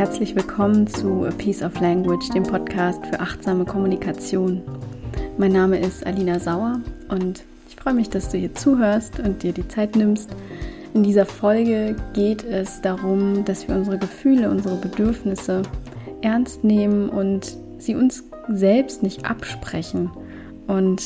Herzlich willkommen zu A Piece of Language, dem Podcast für achtsame Kommunikation. Mein Name ist Alina Sauer und ich freue mich, dass du hier zuhörst und dir die Zeit nimmst. In dieser Folge geht es darum, dass wir unsere Gefühle, unsere Bedürfnisse ernst nehmen und sie uns selbst nicht absprechen. Und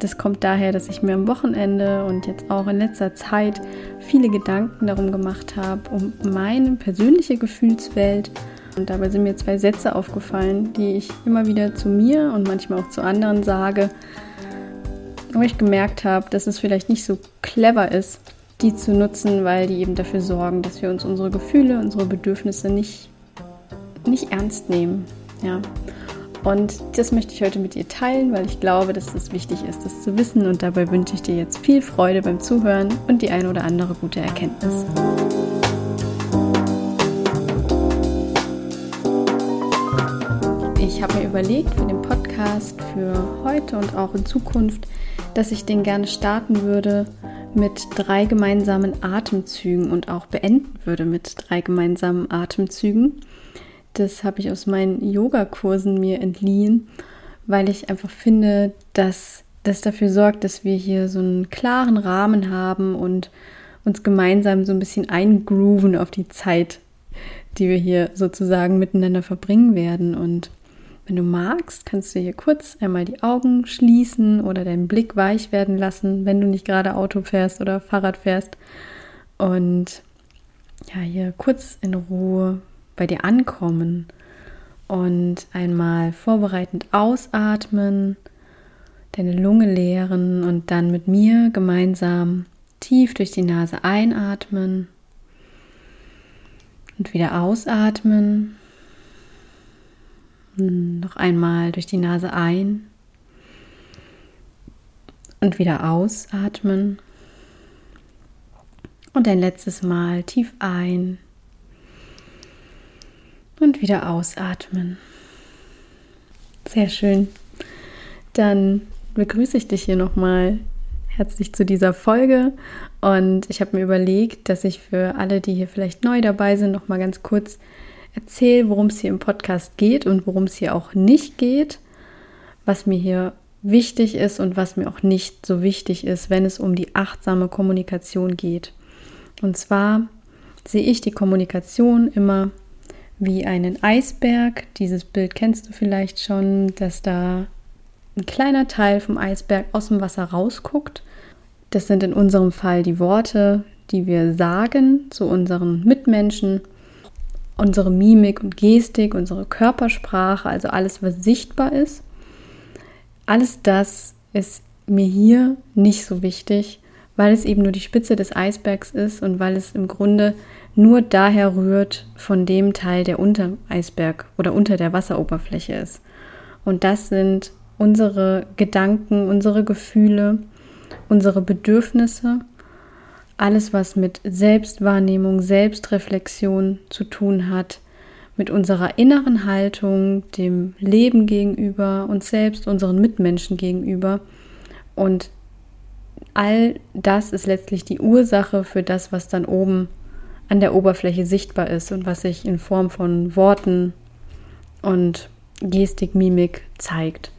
das kommt daher, dass ich mir am Wochenende und jetzt auch in letzter Zeit viele Gedanken darum gemacht habe, um meine persönliche Gefühlswelt. Und dabei sind mir zwei Sätze aufgefallen, die ich immer wieder zu mir und manchmal auch zu anderen sage, wo ich gemerkt habe, dass es vielleicht nicht so clever ist, die zu nutzen, weil die eben dafür sorgen, dass wir uns unsere Gefühle, unsere Bedürfnisse nicht, nicht ernst nehmen. Ja. Und das möchte ich heute mit dir teilen, weil ich glaube, dass es wichtig ist, das zu wissen. Und dabei wünsche ich dir jetzt viel Freude beim Zuhören und die eine oder andere gute Erkenntnis. Ich habe mir überlegt für den Podcast für heute und auch in Zukunft, dass ich den gerne starten würde mit drei gemeinsamen Atemzügen und auch beenden würde mit drei gemeinsamen Atemzügen. Das habe ich aus meinen Yogakursen mir entliehen, weil ich einfach finde, dass das dafür sorgt, dass wir hier so einen klaren Rahmen haben und uns gemeinsam so ein bisschen eingrooven auf die Zeit, die wir hier sozusagen miteinander verbringen werden. Und wenn du magst, kannst du hier kurz einmal die Augen schließen oder deinen Blick weich werden lassen, wenn du nicht gerade Auto fährst oder Fahrrad fährst. Und ja, hier kurz in Ruhe bei dir ankommen und einmal vorbereitend ausatmen, deine Lunge leeren und dann mit mir gemeinsam tief durch die Nase einatmen und wieder ausatmen. Noch einmal durch die Nase ein und wieder ausatmen. Und ein letztes Mal tief ein und wieder ausatmen. Sehr schön. Dann begrüße ich dich hier nochmal herzlich zu dieser Folge und ich habe mir überlegt, dass ich für alle, die hier vielleicht neu dabei sind, nochmal ganz kurz erzähle, worum es hier im Podcast geht und worum es hier auch nicht geht, was mir hier wichtig ist und was mir auch nicht so wichtig ist, wenn es um die achtsame Kommunikation geht. Und zwar sehe ich die Kommunikation immer wie einen Eisberg. Dieses Bild kennst du vielleicht schon, dass da ein kleiner Teil vom Eisberg aus dem Wasser rausguckt. Das sind in unserem Fall die Worte, die wir sagen zu unseren Mitmenschen, unsere Mimik und Gestik, unsere Körpersprache, also alles, was sichtbar ist. Alles das ist mir hier nicht so wichtig, weil es eben nur die Spitze des Eisbergs ist und weil es im Grunde nur daher rührt von dem Teil, der unter Eisberg oder unter der Wasseroberfläche ist. Und das sind unsere Gedanken, unsere Gefühle, unsere Bedürfnisse, alles, was mit Selbstwahrnehmung, Selbstreflexion zu tun hat, mit unserer inneren Haltung, dem Leben gegenüber, uns selbst, unseren Mitmenschen gegenüber. Und all das ist letztlich die Ursache für das, was dann oben an der Oberfläche sichtbar ist und was sich in Form von Worten und Gestik, Mimik zeigt.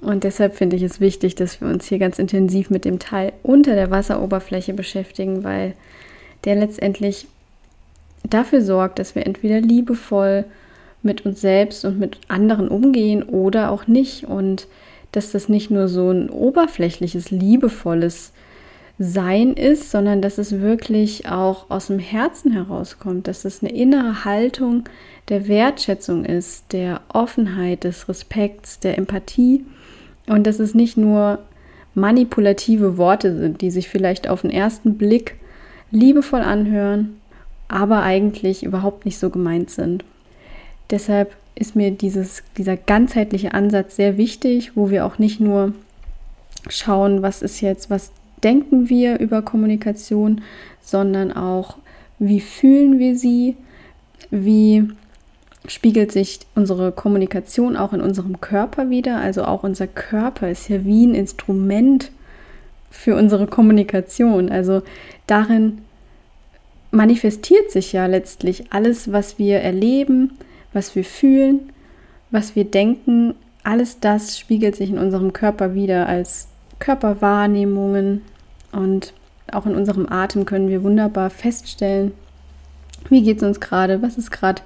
Und deshalb finde ich es wichtig, dass wir uns hier ganz intensiv mit dem Teil unter der Wasseroberfläche beschäftigen, weil der letztendlich dafür sorgt, dass wir entweder liebevoll mit uns selbst und mit anderen umgehen oder auch nicht. Und dass das nicht nur so ein oberflächliches, liebevolles sein ist, sondern dass es wirklich auch aus dem Herzen herauskommt, dass es eine innere Haltung der Wertschätzung ist, der Offenheit, des Respekts, der Empathie und dass es nicht nur manipulative Worte sind, die sich vielleicht auf den ersten Blick liebevoll anhören, aber eigentlich überhaupt nicht so gemeint sind. Deshalb ist mir dieses, dieser ganzheitliche Ansatz sehr wichtig, wo wir auch nicht nur schauen, was ist jetzt, was denken wir über Kommunikation, sondern auch, wie fühlen wir sie, wie spiegelt sich unsere Kommunikation auch in unserem Körper wieder. Also auch unser Körper ist ja wie ein Instrument für unsere Kommunikation. Also darin manifestiert sich ja letztlich alles, was wir erleben, was wir fühlen, was wir denken, alles das spiegelt sich in unserem Körper wieder als Körperwahrnehmungen und auch in unserem Atem können wir wunderbar feststellen, wie geht es uns gerade, was ist gerade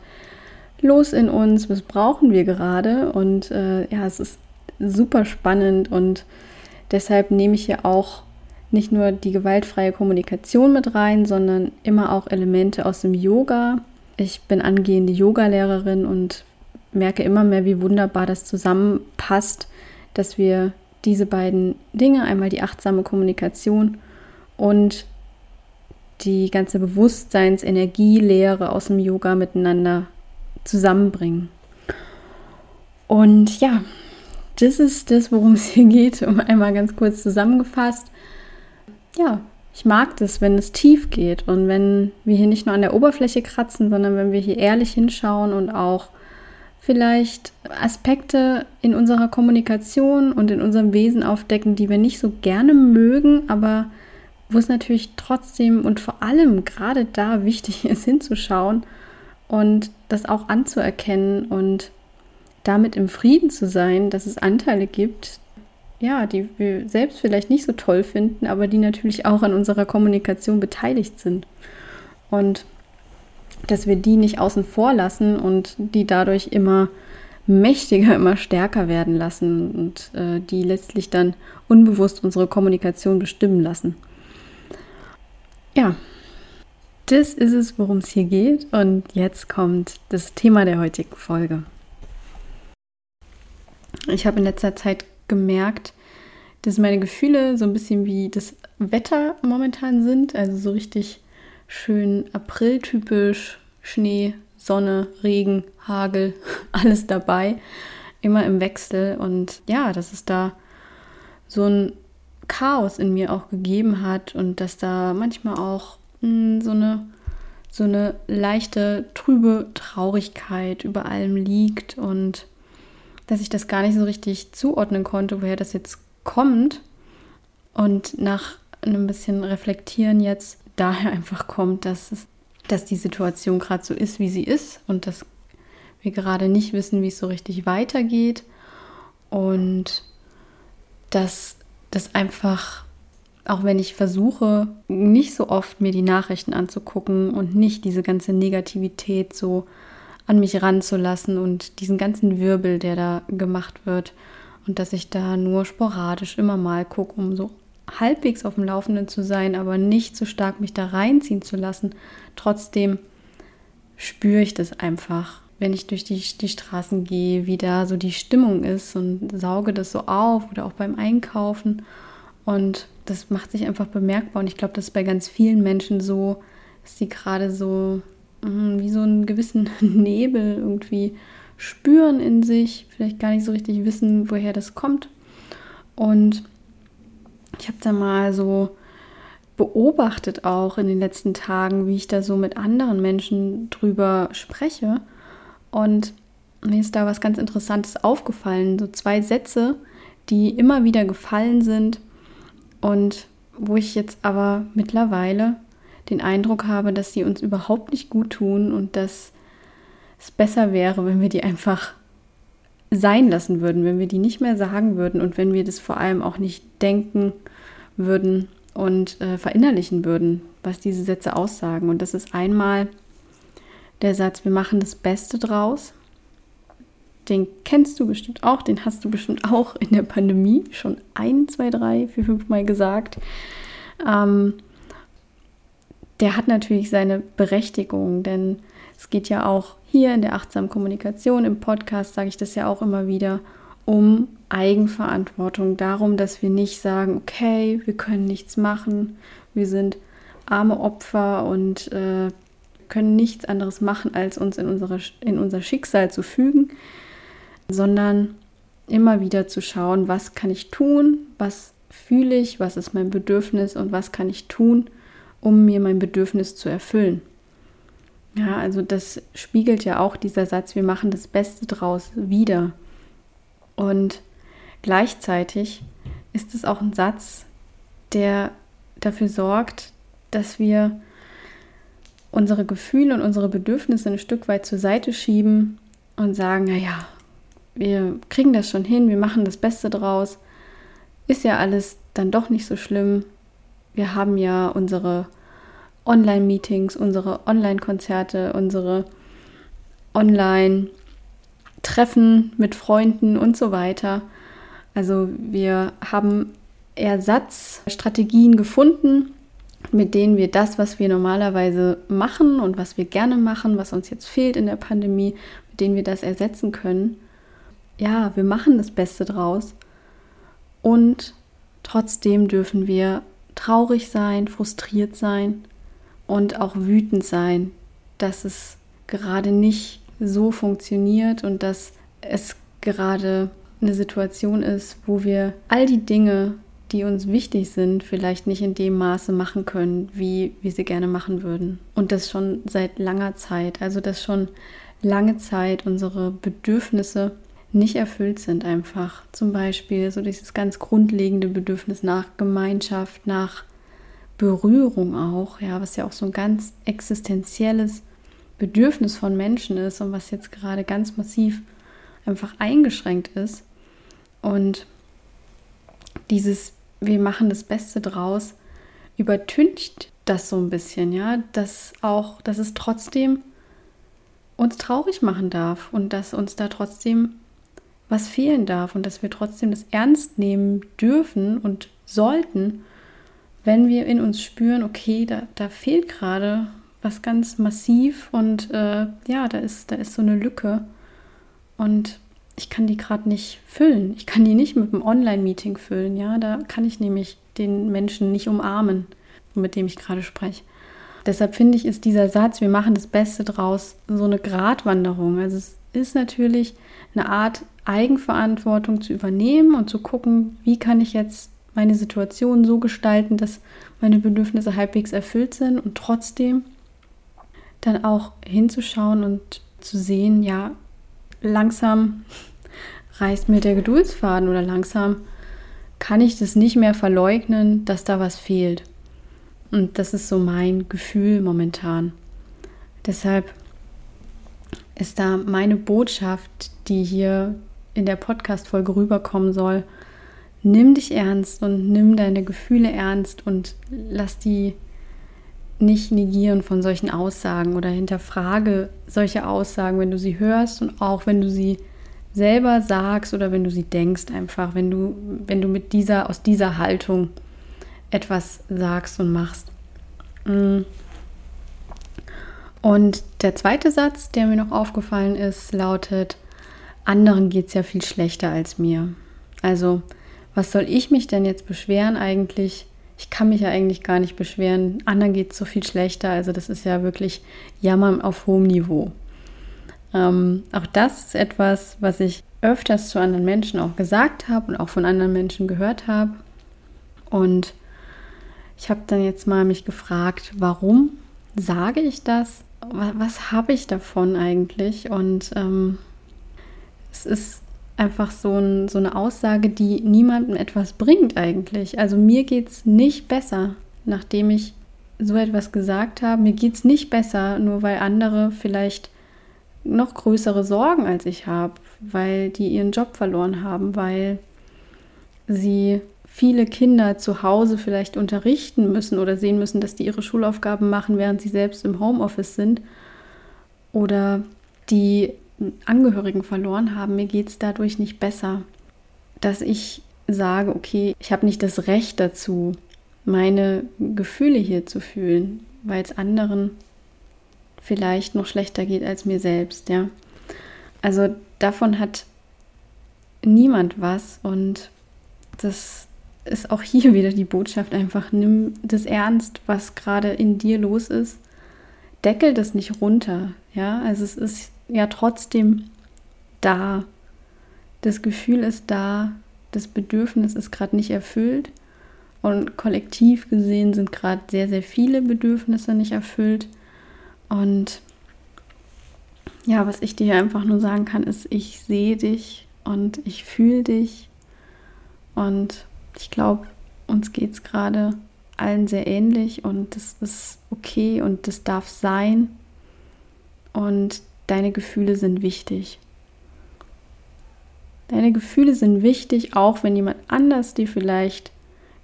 los in uns, was brauchen wir gerade und äh, ja, es ist super spannend und deshalb nehme ich hier auch nicht nur die gewaltfreie Kommunikation mit rein, sondern immer auch Elemente aus dem Yoga. Ich bin angehende Yogalehrerin und merke immer mehr, wie wunderbar das zusammenpasst, dass wir diese beiden Dinge, einmal die achtsame Kommunikation und die ganze Bewusstseinsenergielehre aus dem Yoga miteinander zusammenbringen. Und ja, das ist das, worum es hier geht, um einmal ganz kurz zusammengefasst. Ja, ich mag das, wenn es tief geht und wenn wir hier nicht nur an der Oberfläche kratzen, sondern wenn wir hier ehrlich hinschauen und auch vielleicht Aspekte in unserer Kommunikation und in unserem Wesen aufdecken, die wir nicht so gerne mögen, aber wo es natürlich trotzdem und vor allem gerade da wichtig ist, hinzuschauen und das auch anzuerkennen und damit im Frieden zu sein, dass es Anteile gibt, ja, die wir selbst vielleicht nicht so toll finden, aber die natürlich auch an unserer Kommunikation beteiligt sind. Und dass wir die nicht außen vor lassen und die dadurch immer mächtiger, immer stärker werden lassen und äh, die letztlich dann unbewusst unsere Kommunikation bestimmen lassen. Ja, das ist es, worum es hier geht. Und jetzt kommt das Thema der heutigen Folge. Ich habe in letzter Zeit gemerkt, dass meine Gefühle so ein bisschen wie das Wetter momentan sind. Also so richtig schön apriltypisch, Schnee, Sonne, Regen, Hagel, alles dabei, immer im Wechsel. Und ja, dass es da so ein Chaos in mir auch gegeben hat und dass da manchmal auch mh, hm, so eine so eine leichte trübe Traurigkeit über allem liegt und dass ich das gar nicht so richtig zuordnen konnte, woher das jetzt kommt. Und nach einem bisschen Reflektieren jetzt daher einfach kommt, dass, es, dass die Situation gerade so ist, wie sie ist und dass wir gerade nicht wissen, wie es so richtig weitergeht. Und dass das einfach, auch wenn ich versuche, nicht so oft mir die Nachrichten anzugucken und nicht diese ganze Negativität so an mich ranzulassen und diesen ganzen Wirbel, der da gemacht wird und dass ich da nur sporadisch immer mal gucke, um so halbwegs auf dem Laufenden zu sein, aber nicht so stark mich da reinziehen zu lassen. Trotzdem spüre ich das einfach, wenn ich durch die, die Straßen gehe, wie da so die Stimmung ist und sauge das so auf oder auch beim Einkaufen. Und das macht sich einfach bemerkbar. Und ich glaube, das ist bei ganz vielen Menschen so, dass sie gerade so wie so einen gewissen Nebel irgendwie spüren in sich, vielleicht gar nicht so richtig wissen, woher das kommt. Und ich habe da mal so beobachtet auch in den letzten Tagen, wie ich da so mit anderen Menschen drüber spreche. Und mir ist da was ganz Interessantes aufgefallen. So zwei Sätze, die immer wieder gefallen sind und wo ich jetzt aber mittlerweile den Eindruck habe, dass sie uns überhaupt nicht gut tun und dass es besser wäre, wenn wir die einfach sein lassen würden, wenn wir die nicht mehr sagen würden und wenn wir das vor allem auch nicht denken würden und äh, verinnerlichen würden, was diese Sätze aussagen. Und das ist einmal der Satz, wir machen das Beste draus. Den kennst du bestimmt auch, den hast du bestimmt auch in der Pandemie schon ein, zwei, drei, vier, fünf Mal gesagt. Ähm, der hat natürlich seine Berechtigung, denn es geht ja auch hier in der achtsamen Kommunikation, im Podcast sage ich das ja auch immer wieder, um Eigenverantwortung, darum, dass wir nicht sagen, okay, wir können nichts machen, wir sind arme Opfer und äh, können nichts anderes machen, als uns in, unsere, in unser Schicksal zu fügen, sondern immer wieder zu schauen, was kann ich tun, was fühle ich, was ist mein Bedürfnis und was kann ich tun, um mir mein Bedürfnis zu erfüllen. Ja, also das spiegelt ja auch dieser Satz, wir machen das Beste draus wieder. Und gleichzeitig ist es auch ein Satz, der dafür sorgt, dass wir unsere Gefühle und unsere Bedürfnisse ein Stück weit zur Seite schieben und sagen, naja, wir kriegen das schon hin, wir machen das Beste draus, ist ja alles dann doch nicht so schlimm. Wir haben ja unsere Online-Meetings, unsere Online-Konzerte, unsere Online-Treffen mit Freunden und so weiter. Also wir haben Ersatzstrategien gefunden, mit denen wir das, was wir normalerweise machen und was wir gerne machen, was uns jetzt fehlt in der Pandemie, mit denen wir das ersetzen können. Ja, wir machen das Beste draus. Und trotzdem dürfen wir traurig sein, frustriert sein und auch wütend sein, dass es gerade nicht so funktioniert und dass es gerade eine Situation ist, wo wir all die Dinge, die uns wichtig sind, vielleicht nicht in dem Maße machen können, wie wir sie gerne machen würden. Und das schon seit langer Zeit. Also dass schon lange Zeit unsere Bedürfnisse nicht erfüllt sind einfach. Zum Beispiel so dieses ganz grundlegende Bedürfnis nach Gemeinschaft, nach Berührung auch, ja, was ja auch so ein ganz existenzielles Bedürfnis von Menschen ist und was jetzt gerade ganz massiv einfach eingeschränkt ist. Und dieses, wir machen das Beste draus, übertüncht das so ein bisschen, ja, dass auch, dass es trotzdem uns traurig machen darf und dass uns da trotzdem was fehlen darf und dass wir trotzdem das ernst nehmen dürfen und sollten wenn wir in uns spüren, okay, da, da fehlt gerade was ganz massiv und äh, ja, da ist, da ist so eine Lücke und ich kann die gerade nicht füllen. Ich kann die nicht mit einem Online-Meeting füllen, ja, da kann ich nämlich den Menschen nicht umarmen, mit dem ich gerade spreche. Deshalb finde ich, ist dieser Satz, wir machen das Beste draus, so eine Gratwanderung. Also es ist natürlich eine Art Eigenverantwortung zu übernehmen und zu gucken, wie kann ich jetzt meine Situation so gestalten, dass meine Bedürfnisse halbwegs erfüllt sind und trotzdem dann auch hinzuschauen und zu sehen, ja, langsam reißt mir der Geduldsfaden oder langsam kann ich das nicht mehr verleugnen, dass da was fehlt. Und das ist so mein Gefühl momentan. Deshalb ist da meine Botschaft, die hier in der Podcast-Folge rüberkommen soll, nimm dich ernst und nimm deine Gefühle ernst und lass die nicht negieren von solchen Aussagen oder hinterfrage solche Aussagen, wenn du sie hörst und auch wenn du sie selber sagst oder wenn du sie denkst, einfach, wenn du, wenn du mit dieser, aus dieser Haltung etwas sagst und machst. Mm. Und der zweite Satz, der mir noch aufgefallen ist, lautet, anderen geht es ja viel schlechter als mir. Also was soll ich mich denn jetzt beschweren eigentlich? Ich kann mich ja eigentlich gar nicht beschweren. Anderen geht es so viel schlechter. Also das ist ja wirklich Jammern auf hohem Niveau. Ähm, auch das ist etwas, was ich öfters zu anderen Menschen auch gesagt habe und auch von anderen Menschen gehört habe. Und ich habe dann jetzt mal mich gefragt, warum sage ich das? Was, habe ich davon eigentlich? Und ähm, es ist einfach so, ein, so eine Aussage, die niemandem etwas bringt eigentlich. Also mir geht es nicht besser, nachdem ich so etwas gesagt habe. Mir geht es nicht besser, nur weil andere vielleicht noch größere Sorgen als ich habe, weil die ihren Job verloren haben, weil sie viele Kinder zu Hause vielleicht unterrichten müssen oder sehen müssen, dass die ihre Schulaufgaben machen, während sie selbst im Homeoffice sind. Oder die Angehörigen verloren haben, mir geht es dadurch nicht besser. Dass ich sage, okay, ich habe nicht das Recht dazu, meine Gefühle hier zu fühlen, weil es anderen vielleicht noch schlechter geht als mir selbst, ja. Also davon hat niemand was und das ist auch hier wieder die Botschaft einfach, nimm das ernst, was gerade in dir los ist. Deckel das nicht runter, ja. Also es ist ja trotzdem da. Das Gefühl ist da, das Bedürfnis ist gerade nicht erfüllt und kollektiv gesehen sind gerade sehr, sehr viele Bedürfnisse nicht erfüllt. Und ja, was ich dir einfach nur sagen kann, ist, ich sehe dich und ich fühle dich und ich glaube, uns geht es gerade allen sehr ähnlich und das ist okay und das darf sein. Und deine Gefühle sind wichtig. Deine Gefühle sind wichtig, auch wenn jemand anders dir vielleicht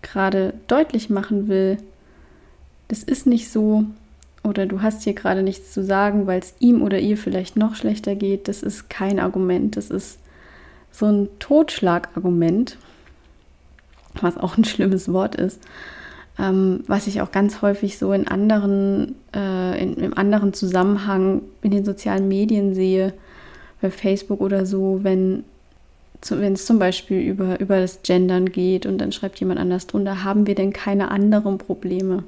gerade deutlich machen will, das ist nicht so oder du hast hier gerade nichts zu sagen, weil es ihm oder ihr vielleicht noch schlechter geht. Das ist kein Argument. Das ist so ein Totschlagargument, was auch ein schlimmes Wort ist, ähm, was ich auch ganz häufig so in anderen, äh, in, im anderen Zusammenhang in den sozialen Medien sehe, bei Facebook oder so, wenn wenn es zum Beispiel über, über das Gendern geht und dann schreibt jemand anders drunter, haben wir denn keine anderen Probleme?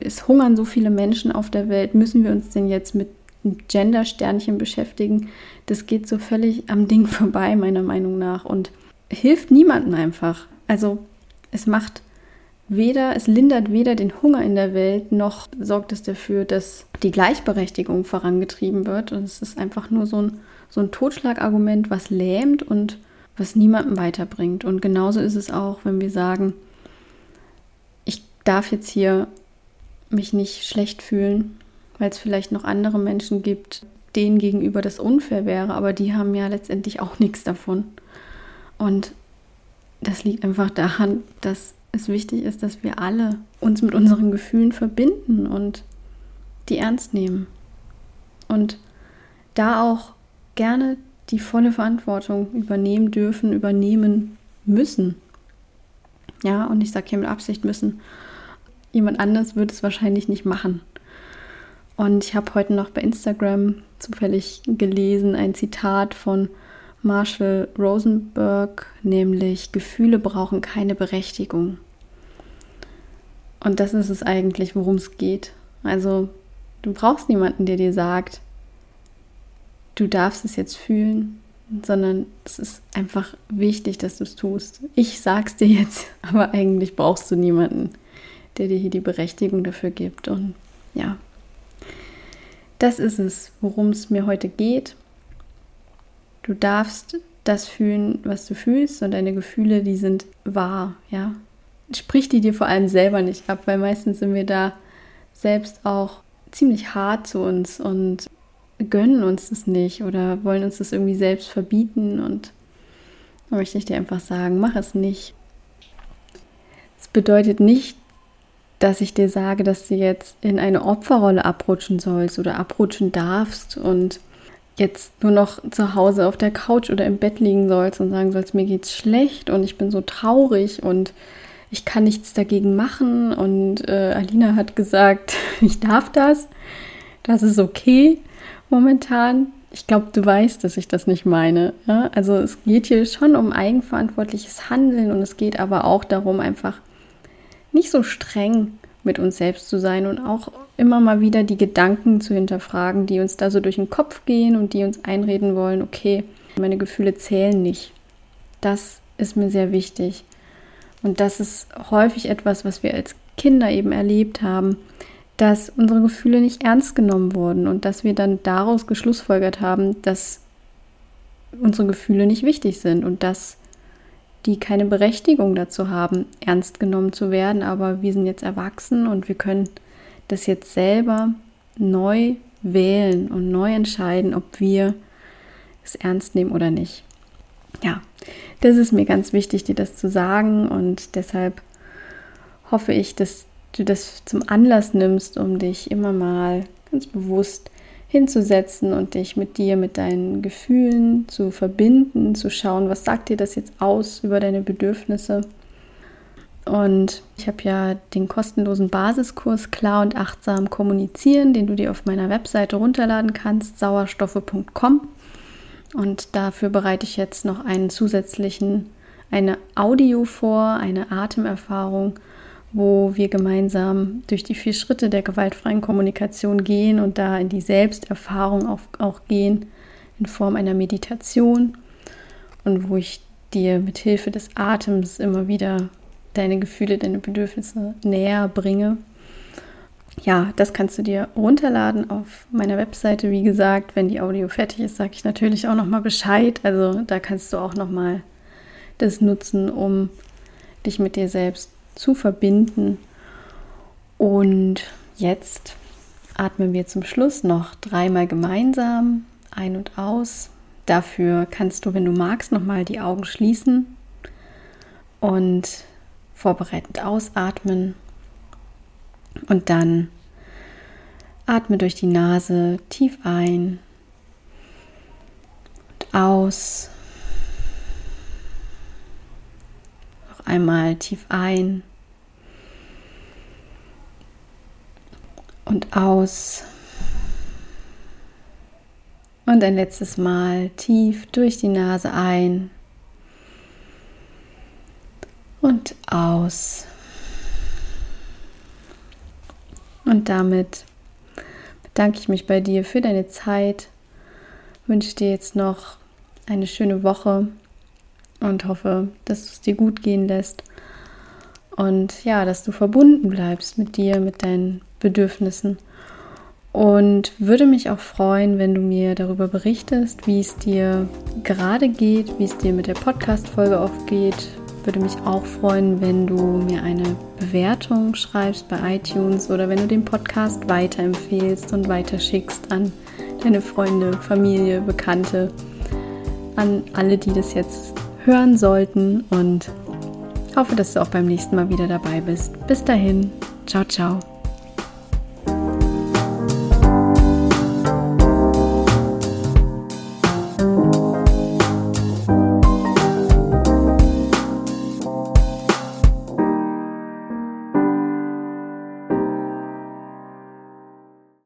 Es hungern so viele Menschen auf der Welt, müssen wir uns denn jetzt mit Gender-Sternchen beschäftigen? Das geht so völlig am Ding vorbei, meiner Meinung nach, und hilft niemandem einfach. Also es macht weder, es lindert weder den Hunger in der Welt, noch sorgt es dafür, dass die Gleichberechtigung vorangetrieben wird. Und es ist einfach nur so ein, so ein Totschlagargument, was lähmt und was niemandem weiterbringt. Und genauso ist es auch, wenn wir sagen, ich darf jetzt hier mich nicht schlecht fühlen, weil es vielleicht noch andere Menschen gibt, denen gegenüber das unfair wäre, aber die haben ja letztendlich auch nichts davon. Und das liegt einfach daran, dass es wichtig ist, dass wir alle uns mit unseren Gefühlen verbinden und die ernst nehmen. Und da auch gerne die volle Verantwortung übernehmen dürfen, übernehmen müssen. Ja, und ich sage hier mit Absicht müssen. Jemand anders wird es wahrscheinlich nicht machen. Und ich habe heute noch bei Instagram zufällig gelesen ein Zitat von Marshall Rosenberg, nämlich Gefühle brauchen keine Berechtigung. Und das ist es eigentlich, worum es geht. Also du brauchst niemanden, der dir sagt, du darfst es jetzt fühlen, sondern es ist einfach wichtig, dass du es tust. Ich sag's dir jetzt, aber eigentlich brauchst du niemanden, der dir hier die Berechtigung dafür gibt. Und ja, das ist es, worum es mir heute geht. Du darfst das fühlen, was du fühlst und deine Gefühle, die sind wahr, ja. Sprich die dir vor allem selber nicht ab, weil meistens sind wir da selbst auch ziemlich hart zu uns und gönnen uns das nicht oder wollen uns das irgendwie selbst verbieten und da möchte ich dir einfach sagen, mach es nicht. Es bedeutet nicht, dass ich dir sage, dass du jetzt in eine Opferrolle abrutschen sollst oder abrutschen darfst und jetzt nur noch zu Hause auf der Couch oder im Bett liegen sollst und sagen sollst, mir geht's schlecht und ich bin so traurig und ich kann nichts dagegen machen und äh, Alina hat gesagt, ich darf das, das ist okay momentan. Ich glaube, du weißt, dass ich das nicht meine. Ja? Also es geht hier schon um eigenverantwortliches Handeln und es geht aber auch darum, einfach nicht so streng mit uns selbst zu sein und auch immer mal wieder die Gedanken zu hinterfragen, die uns da so durch den Kopf gehen und die uns einreden wollen, okay, meine Gefühle zählen nicht. Das ist mir sehr wichtig. Und das ist häufig etwas, was wir als Kinder eben erlebt haben, dass unsere Gefühle nicht ernst genommen wurden und dass wir dann daraus geschlussfolgert haben, dass unsere Gefühle nicht wichtig sind und dass die keine Berechtigung dazu haben, ernst genommen zu werden. Aber wir sind jetzt erwachsen und wir können das jetzt selber neu wählen und neu entscheiden, ob wir es ernst nehmen oder nicht. Ja, das ist mir ganz wichtig, dir das zu sagen und deshalb hoffe ich, dass du das zum Anlass nimmst, um dich immer mal ganz bewusst hinzusetzen und dich mit dir, mit deinen Gefühlen zu verbinden, zu schauen, was sagt dir das jetzt aus über deine Bedürfnisse. Und ich habe ja den kostenlosen Basiskurs Klar und Achtsam Kommunizieren, den du dir auf meiner Webseite runterladen kannst, sauerstoffe.com. Und dafür bereite ich jetzt noch einen zusätzlichen, eine Audio vor, eine Atemerfahrung wo wir gemeinsam durch die vier Schritte der gewaltfreien Kommunikation gehen und da in die Selbsterfahrung auch, auch gehen in Form einer Meditation und wo ich dir mit Hilfe des Atems immer wieder deine Gefühle, deine Bedürfnisse näher bringe. Ja, das kannst du dir runterladen auf meiner Webseite. Wie gesagt, wenn die Audio fertig ist, sage ich natürlich auch noch mal Bescheid. Also da kannst du auch noch mal das nutzen, um dich mit dir selbst zu verbinden Und jetzt atmen wir zum Schluss noch dreimal gemeinsam ein und aus. Dafür kannst du, wenn du magst, nochmal die Augen schließen und vorbereitend ausatmen. Und dann atme durch die Nase tief ein und aus. Noch einmal tief ein und aus. Und ein letztes Mal tief durch die Nase ein und aus. Und damit bedanke ich mich bei dir für deine Zeit, wünsche dir jetzt noch eine schöne Woche und hoffe, dass es dir gut gehen lässt und ja, dass du verbunden bleibst mit dir, mit deinen Bedürfnissen. Und würde mich auch freuen, wenn du mir darüber berichtest, wie es dir gerade geht, wie es dir mit der Podcast-Folge oft geht. Würde mich auch freuen, wenn du mir eine Bewertung schreibst bei iTunes oder wenn du den Podcast weiterempfehlst und weiterschickst an deine Freunde, Familie, Bekannte, an alle, die das jetzt hören sollten. Und hoffe, dass du auch beim nächsten Mal wieder dabei bist. Bis dahin, ciao, ciao.